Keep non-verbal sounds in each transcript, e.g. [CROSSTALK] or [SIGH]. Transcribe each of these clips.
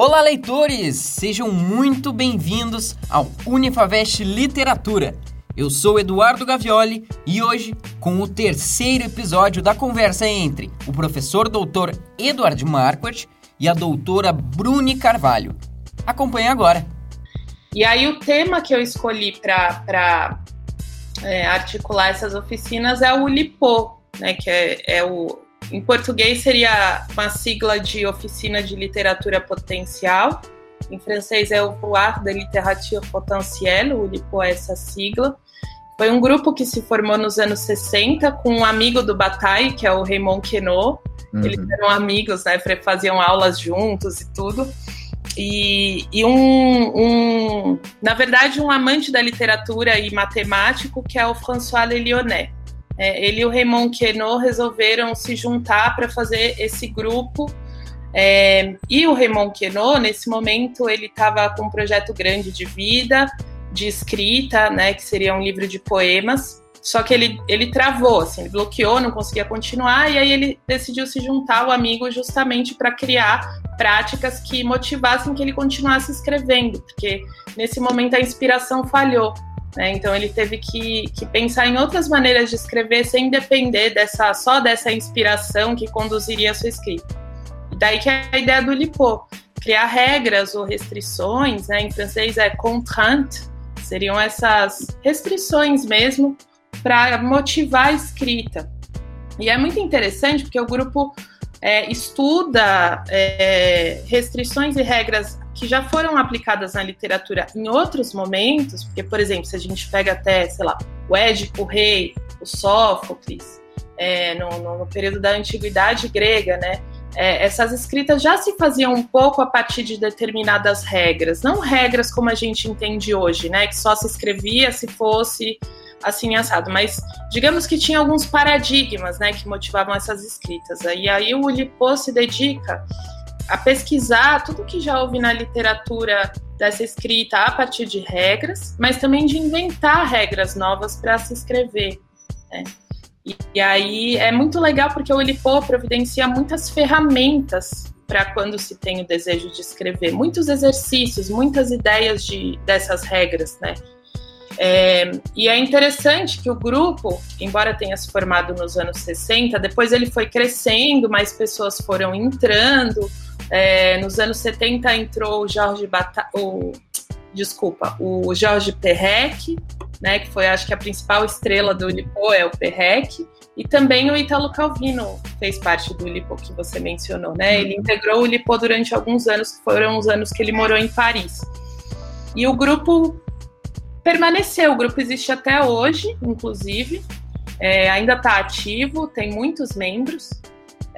Olá, leitores! Sejam muito bem-vindos ao Unifavest Literatura. Eu sou Eduardo Gavioli e hoje, com o terceiro episódio da conversa entre o professor doutor Eduardo Marquardt e a doutora Bruni Carvalho. Acompanhe agora. E aí, o tema que eu escolhi para é, articular essas oficinas é o LIPO, né, que é, é o em português seria uma sigla de Oficina de Literatura Potencial. Em francês é o Voir de Littérature Potentielle, o LIPO é essa sigla. Foi um grupo que se formou nos anos 60 com um amigo do Bataille, que é o Raymond Queneau. Uhum. Eles eram amigos, né? Faziam aulas juntos e tudo. E, e um, um, na verdade, um amante da literatura e matemático, que é o François Lelionet é, ele e o Raymond Queneau resolveram se juntar para fazer esse grupo. É, e o Raymond Queneau, nesse momento, ele estava com um projeto grande de vida, de escrita, né, que seria um livro de poemas. Só que ele, ele travou, assim, ele bloqueou, não conseguia continuar, e aí ele decidiu se juntar ao amigo justamente para criar práticas que motivassem que ele continuasse escrevendo, porque nesse momento a inspiração falhou. Né? Então ele teve que, que, pensar em outras maneiras de escrever sem depender dessa só dessa inspiração que conduziria a sua escrita. Daí que é a ideia do Lipo, criar regras ou restrições, né? em francês é contrainte, seriam essas restrições mesmo para motivar a escrita. E é muito interessante porque o grupo é, estuda é, restrições e regras que já foram aplicadas na literatura em outros momentos, porque, por exemplo, se a gente pega até, sei lá, o Édipo, o Rei, o Sófocles, é, no, no, no, período da antiguidade grega, né? É, essas escritas já se faziam um pouco a partir de determinadas regras, não regras como a gente entende hoje, né? Que só se escrevia se fosse assim assado, mas digamos que tinha alguns paradigmas, né, que motivavam essas escritas. E aí o Ulipo se dedica a pesquisar tudo que já houve na literatura dessa escrita a partir de regras, mas também de inventar regras novas para se escrever. Né? E, e, aí é muito legal porque o Ulipo providencia muitas ferramentas para quando se tem o desejo de escrever, muitos exercícios, muitas ideias de, dessas regras, né? É, e é interessante que o grupo, embora tenha se formado nos anos 60, depois ele foi crescendo, mais pessoas foram entrando. É, nos anos 70 entrou o Jorge Bata o desculpa, o Jorge Perrec, né, que foi acho que a principal estrela do Lipo é o Perrec, e também o Italo Calvino fez parte do Lipo que você mencionou, né? Ele integrou o Lipo durante alguns anos, que foram os anos que ele morou em Paris. E o grupo permaneceu. O grupo existe até hoje, inclusive, é, ainda está ativo, tem muitos membros.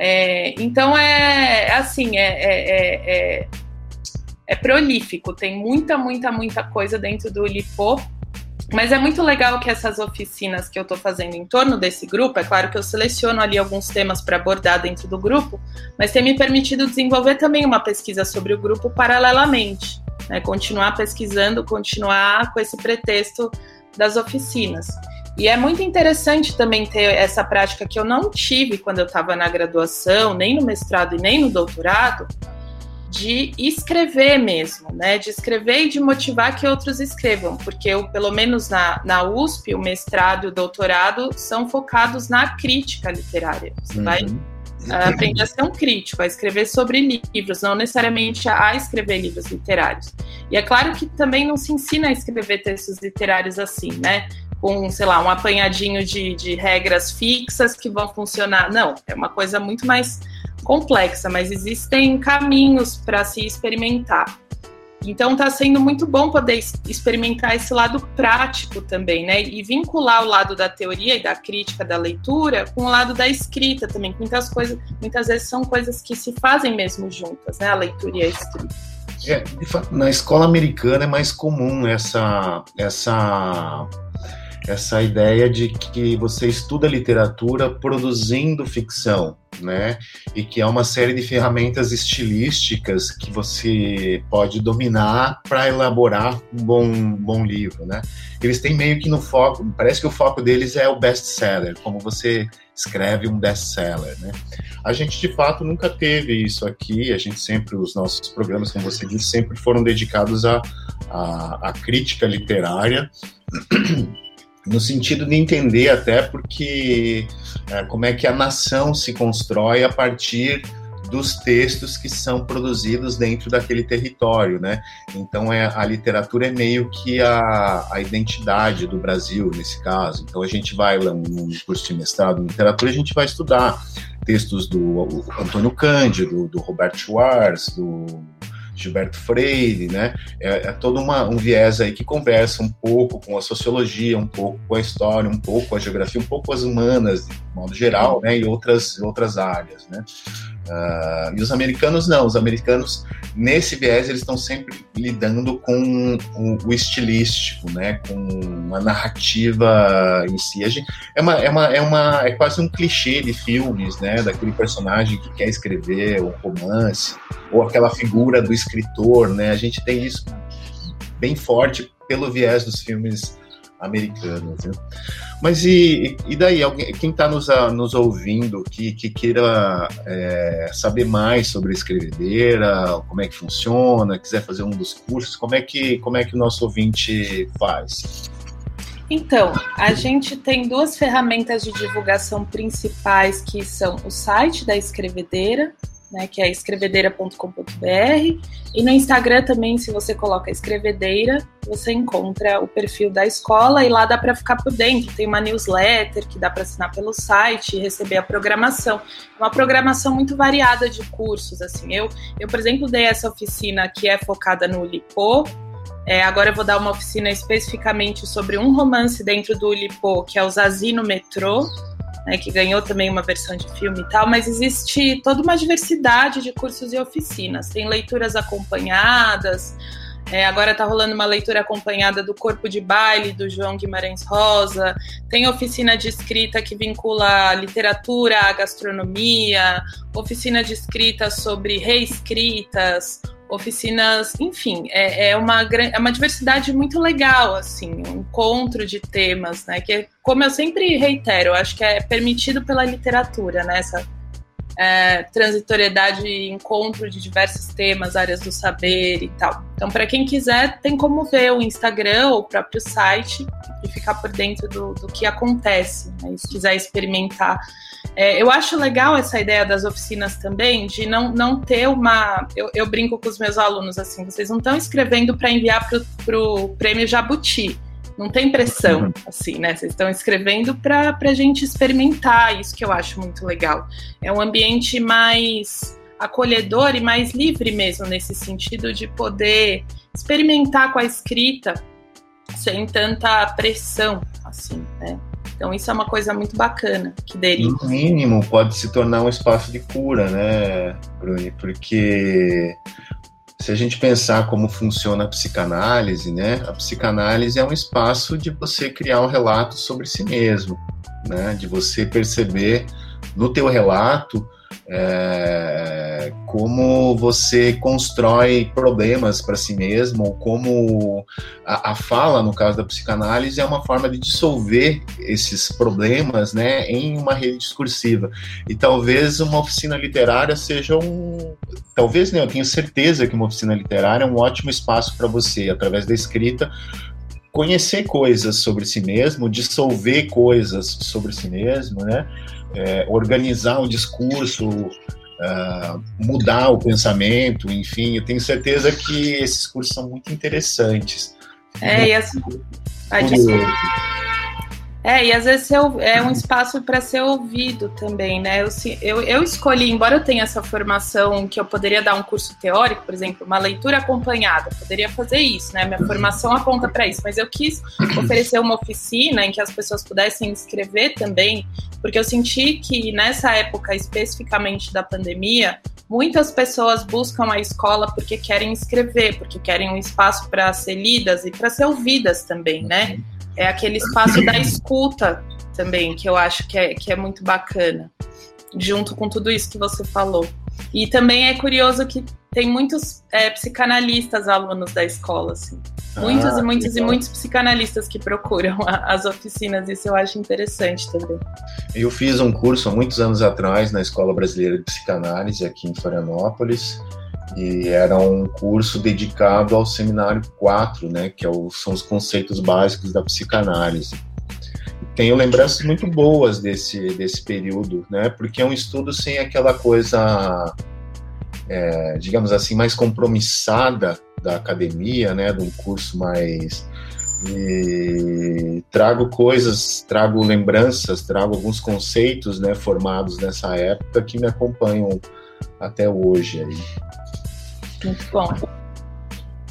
É, então é, é assim, é, é, é, é, prolífico, tem muita, muita, muita coisa dentro do Lipo. Mas é muito legal que essas oficinas que eu estou fazendo em torno desse grupo, é claro que eu seleciono ali alguns temas para abordar dentro do grupo, mas tem me permitido desenvolver também uma pesquisa sobre o grupo paralelamente né, continuar pesquisando, continuar com esse pretexto das oficinas. E é muito interessante também ter essa prática que eu não tive quando eu estava na graduação, nem no mestrado e nem no doutorado, de escrever mesmo, né? De escrever e de motivar que outros escrevam, porque eu, pelo menos na, na USP, o mestrado e o doutorado são focados na crítica literária. Você uhum. vai aprender a ser um crítico, a escrever sobre livros, não necessariamente a escrever livros literários. E é claro que também não se ensina a escrever textos literários assim, né? Com, sei lá, um apanhadinho de, de regras fixas que vão funcionar. Não, é uma coisa muito mais complexa, mas existem caminhos para se experimentar. Então está sendo muito bom poder experimentar esse lado prático também, né? E vincular o lado da teoria e da crítica da leitura com o lado da escrita também. Muitas coisas, muitas vezes são coisas que se fazem mesmo juntas, né? A leitura e a escrita. É, fato, na escola americana é mais comum essa essa essa ideia de que você estuda literatura produzindo ficção, né? E que há uma série de ferramentas estilísticas que você pode dominar para elaborar um bom, um bom livro, né? Eles têm meio que no foco, parece que o foco deles é o best-seller, como você escreve um best-seller, né? A gente, de fato, nunca teve isso aqui, a gente sempre, os nossos programas, como você disse, sempre foram dedicados à, à, à crítica literária, no sentido de entender até porque é, como é que a nação se constrói a partir dos textos que são produzidos dentro daquele território, né? Então é a literatura é meio que a, a identidade do Brasil nesse caso. Então a gente vai lá no curso de mestrado em literatura, a gente vai estudar textos do Antônio Cândido, do Roberto Schwartz, do Gilberto Freire, né? É, é todo uma, um viés aí que conversa um pouco com a sociologia, um pouco com a história, um pouco com a geografia, um pouco com as humanas, de modo geral, né? E outras, outras áreas, né? Uh, e os americanos não, os americanos nesse viés eles estão sempre lidando com o, o, estilístico, né, com a narrativa em si. É uma, é uma, é uma, é quase um clichê de filmes, né, daquele personagem que quer escrever um romance ou aquela figura do escritor, né. A gente tem isso bem forte pelo viés dos filmes americanos. Né? Mas e, e daí, alguém, quem está nos, nos ouvindo que, que queira é, saber mais sobre a escrevedeira, como é que funciona, quiser fazer um dos cursos, como é que, como é que o nosso ouvinte faz? Então, a gente tem duas ferramentas de divulgação principais que são o site da escrevedeira, né, que é escrevedeira.com.br. E no Instagram também, se você coloca escrevedeira, você encontra o perfil da escola e lá dá para ficar por dentro. Tem uma newsletter que dá para assinar pelo site e receber a programação. Uma programação muito variada de cursos. Assim, eu, eu por exemplo, dei essa oficina que é focada no Lipô. É, agora eu vou dar uma oficina especificamente sobre um romance dentro do Lipô, que é o Zazi no Metrô, né, que ganhou também uma versão de filme e tal, mas existe toda uma diversidade de cursos e oficinas. Tem leituras acompanhadas, é, agora está rolando uma leitura acompanhada do Corpo de Baile, do João Guimarães Rosa. Tem oficina de escrita que vincula a literatura à gastronomia, oficina de escrita sobre reescritas, oficinas, enfim, é, é, uma, é uma diversidade muito legal, assim, um encontro de temas, né? Que, como eu sempre reitero, acho que é permitido pela literatura, né? Essa é, transitoriedade e encontro de diversos temas, áreas do saber e tal. Então, para quem quiser, tem como ver o Instagram ou o próprio site e ficar por dentro do, do que acontece, né? se quiser experimentar. É, eu acho legal essa ideia das oficinas também, de não, não ter uma. Eu, eu brinco com os meus alunos assim: vocês não estão escrevendo para enviar para o prêmio Jabuti não tem pressão, uhum. assim, né? Vocês estão escrevendo para a gente experimentar, isso que eu acho muito legal. É um ambiente mais acolhedor e mais livre mesmo, nesse sentido de poder experimentar com a escrita sem tanta pressão, assim, né? Então isso é uma coisa muito bacana que deriva. No mínimo, pode se tornar um espaço de cura, né, Bruni? Porque se a gente pensar como funciona a psicanálise, né, a psicanálise é um espaço de você criar um relato sobre si mesmo, né, de você perceber no teu relato é, como você constrói problemas para si mesmo, como a, a, fala, no caso da psicanálise, é uma forma de dissolver esses problemas né, em uma rede discursiva. E talvez uma oficina literária seja um. Talvez, né, eu tenho certeza que uma oficina literária é um ótimo espaço para você, através da escrita, conhecer coisas sobre si mesmo, dissolver coisas sobre si mesmo, né? é, organizar o discurso, uh, mudar o pensamento, enfim, eu tenho certeza que esses cursos são muito interessantes. É, e assim. É, e às vezes é um espaço para ser ouvido também, né? Eu, eu, eu, escolhi, embora eu tenha essa formação que eu poderia dar um curso teórico, por exemplo, uma leitura acompanhada, poderia fazer isso, né? Minha formação aponta para isso, mas eu quis oferecer uma oficina em que as pessoas pudessem escrever também, porque eu senti que nessa época, especificamente da pandemia, muitas pessoas buscam a escola porque querem escrever, porque querem um espaço para ser lidas e para ser ouvidas também, né? É aquele espaço da escuta também, que eu acho que é, que é muito bacana, junto com tudo isso que você falou. E também é curioso que tem muitos é, psicanalistas alunos da escola, assim. Muitos ah, e muitos e muitos psicanalistas que procuram as oficinas, isso eu acho interessante também. Eu fiz um curso há muitos anos atrás na Escola Brasileira de Psicanálise aqui em Florianópolis, e era um curso dedicado ao seminário 4, né, que é são os conceitos básicos da psicanálise. Tenho lembranças muito boas desse, desse período, né, porque é um estudo sem aquela coisa, é, digamos assim, mais compromissada da academia, né, de um curso mais e trago coisas, trago lembranças, trago alguns conceitos, né, formados nessa época que me acompanham até hoje aí. Muito bom.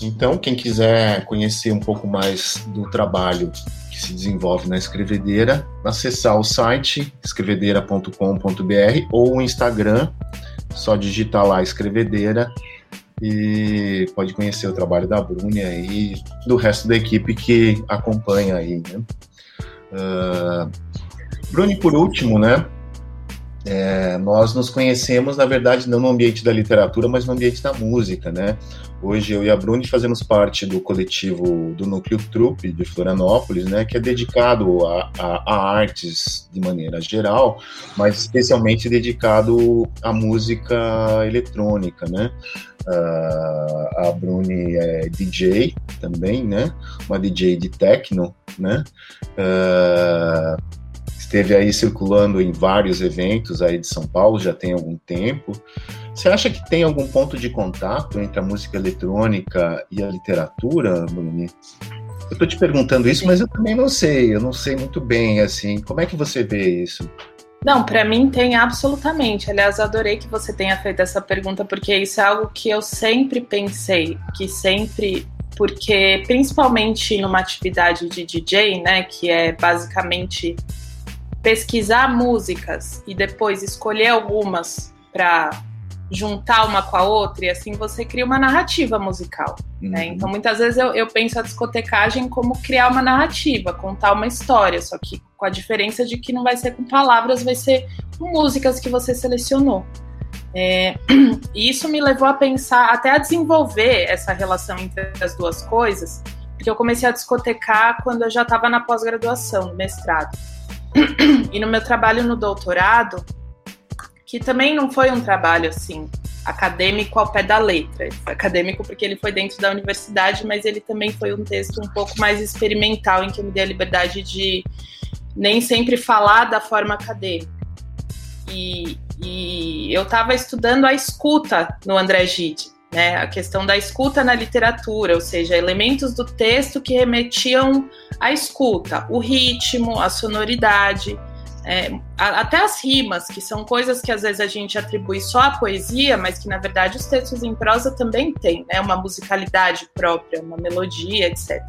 Então, quem quiser conhecer um pouco mais do trabalho que se desenvolve na Escrevedeira, acessar o site escrevedeira.com.br ou o Instagram, só digitar lá Escrevedeira e pode conhecer o trabalho da Bruna e do resto da equipe que acompanha aí, né? Uh, Bruni, por último, né? É, nós nos conhecemos, na verdade, não no ambiente da literatura, mas no ambiente da música, né? Hoje eu e a Bruni fazemos parte do coletivo do Núcleo Trupe de Florianópolis, né? Que é dedicado a, a, a artes de maneira geral, mas especialmente dedicado à música eletrônica, né? Uh, a Bruni é DJ também, né? Uma DJ de techno, né? Uh, esteve aí circulando em vários eventos aí de São Paulo já tem algum tempo. Você acha que tem algum ponto de contato entre a música eletrônica e a literatura, Bruni? Eu estou te perguntando isso, mas eu também não sei, eu não sei muito bem, assim, como é que você vê isso? Não, para mim tem absolutamente. Aliás, adorei que você tenha feito essa pergunta, porque isso é algo que eu sempre pensei, que sempre. Porque, principalmente numa atividade de DJ, né, que é basicamente pesquisar músicas e depois escolher algumas para juntar uma com a outra e assim você cria uma narrativa musical. Né? Uhum. Né? Então muitas vezes eu, eu, penso a discotecagem como criar uma narrativa, contar uma história, só que com a diferença de que não vai ser com palavras, vai ser com músicas que você selecionou. É, [CLEARS THROAT] e isso me levou a pensar, até a desenvolver essa relação entre as duas coisas, porque eu comecei a discotecar quando eu já estava na pós-graduação, no mestrado. E no meu trabalho no doutorado, que também não foi um trabalho assim acadêmico ao pé da letra. Acadêmico porque ele foi dentro da universidade, mas ele também foi um texto um pouco mais experimental, em que eu me dei a liberdade de nem sempre falar da forma acadêmica. E, e eu estava estudando a escuta no André Gide né? A questão da escuta na literatura, ou seja, elementos do texto que remetiam à escuta, o ritmo, a sonoridade, é, até as rimas, que são coisas que às vezes a gente atribui só à poesia, mas que na verdade os textos em prosa também têm, né? Uma musicalidade própria, uma melodia, etc.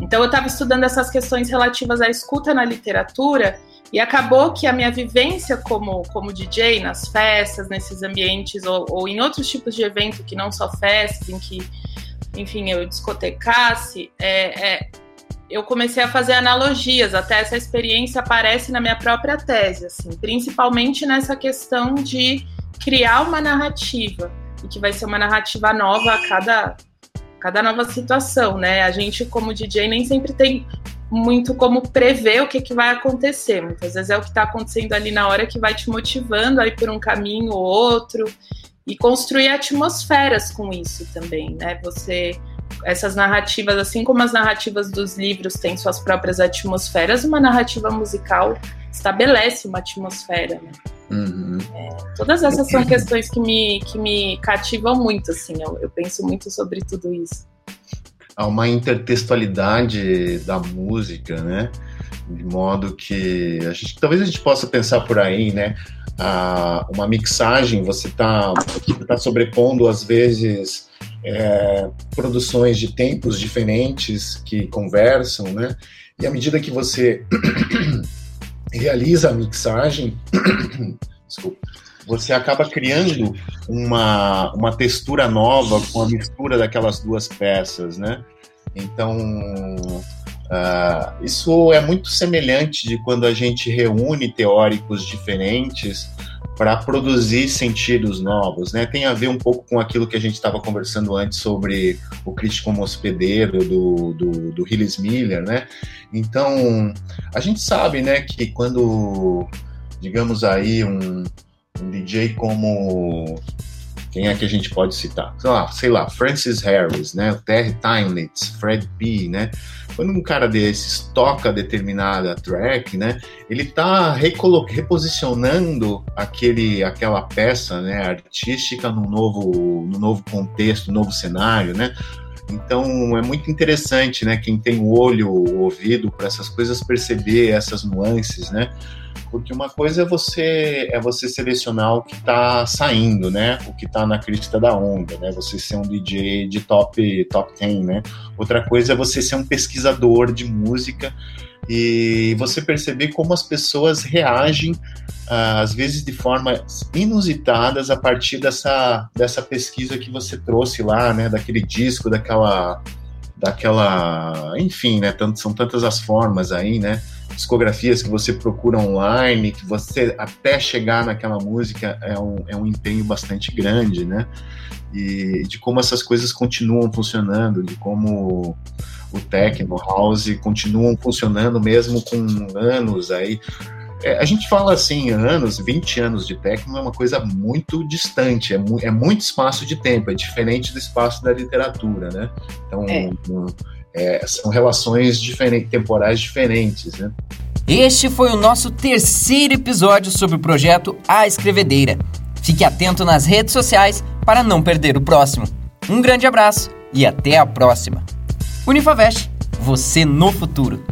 Então eu estava estudando essas questões relativas à escuta na literatura e acabou que a minha vivência como, como DJ nas festas, nesses ambientes, ou, ou em outros tipos de evento que não só festas, em que, enfim, eu discotecasse, é, é, eu comecei a fazer analogias, até essa experiência aparece na minha própria tese, assim, principalmente nessa questão de criar uma narrativa, e que vai ser uma narrativa nova a cada, cada nova situação, né? A gente, como DJ, nem sempre tem muito como prever o que, que vai acontecer. Muitas vezes é o que está acontecendo ali na hora que vai te motivando a ir por um caminho ou outro e construir atmosferas com isso também, né? Você essas narrativas, assim como as narrativas dos livros têm suas próprias atmosferas, uma narrativa musical estabelece uma atmosfera, né? Uhum. É, todas essas são questões que me, que me cativam muito, assim, eu, eu penso muito sobre tudo isso a uma intertextualidade da música, né? De modo que a gente, talvez a gente possa pensar por aí, né? A, uma mixagem, você está tá sobrepondo às vezes é, produções de tempos diferentes que conversam, né? E à medida que você [CLEARS THROAT] realiza a mixagem, [CLEARS THROAT] desculpa, você acaba criando uma, uma textura nova com a mistura daquelas duas peças, né? Então, Uh, isso é muito semelhante de quando a gente reúne teóricos diferentes para produzir sentidos novos, né? Tem a ver um pouco com aquilo que a gente estava conversando antes sobre o crítico como hospedeiro do, do, do Hillis Miller, né? Então, a gente sabe, né, que quando, digamos aí, um, um DJ como quem é que a gente pode citar? Sei lá, sei lá Francis Harris, né? Terry Timelitz, Fred P, né? Quando um cara desses toca determinada track, né? Ele tá reposicionando aquele, aquela peça, né? Artística num novo, num novo contexto, num novo cenário, né? Então é muito interessante, né? Quem tem o olho, o ouvido para essas coisas perceber essas nuances, né? Porque uma coisa é você é você selecionar o que está saindo, né? O que está na crista da onda, né? Você ser um DJ de top top 10, né? Outra coisa é você ser um pesquisador de música e você perceber como as pessoas reagem ah, às vezes de formas inusitadas a partir dessa dessa pesquisa que você trouxe lá, né? Daquele disco, daquela daquela, enfim, né? Tanto, são tantas as formas aí, né? Discografias que você procura online, que você até chegar naquela música é um, é um empenho bastante grande, né? E de como essas coisas continuam funcionando, de como o techno, house continuam funcionando mesmo com anos aí. É, a gente fala assim, anos, 20 anos de techno é uma coisa muito distante, é, mu é muito espaço de tempo, é diferente do espaço da literatura, né? Então, é. Um, é, são relações diferentes, temporais diferentes, né? Este foi o nosso terceiro episódio sobre o projeto A Escrevedeira. Fique atento nas redes sociais para não perder o próximo. Um grande abraço e até a próxima. Unifavest, você no futuro.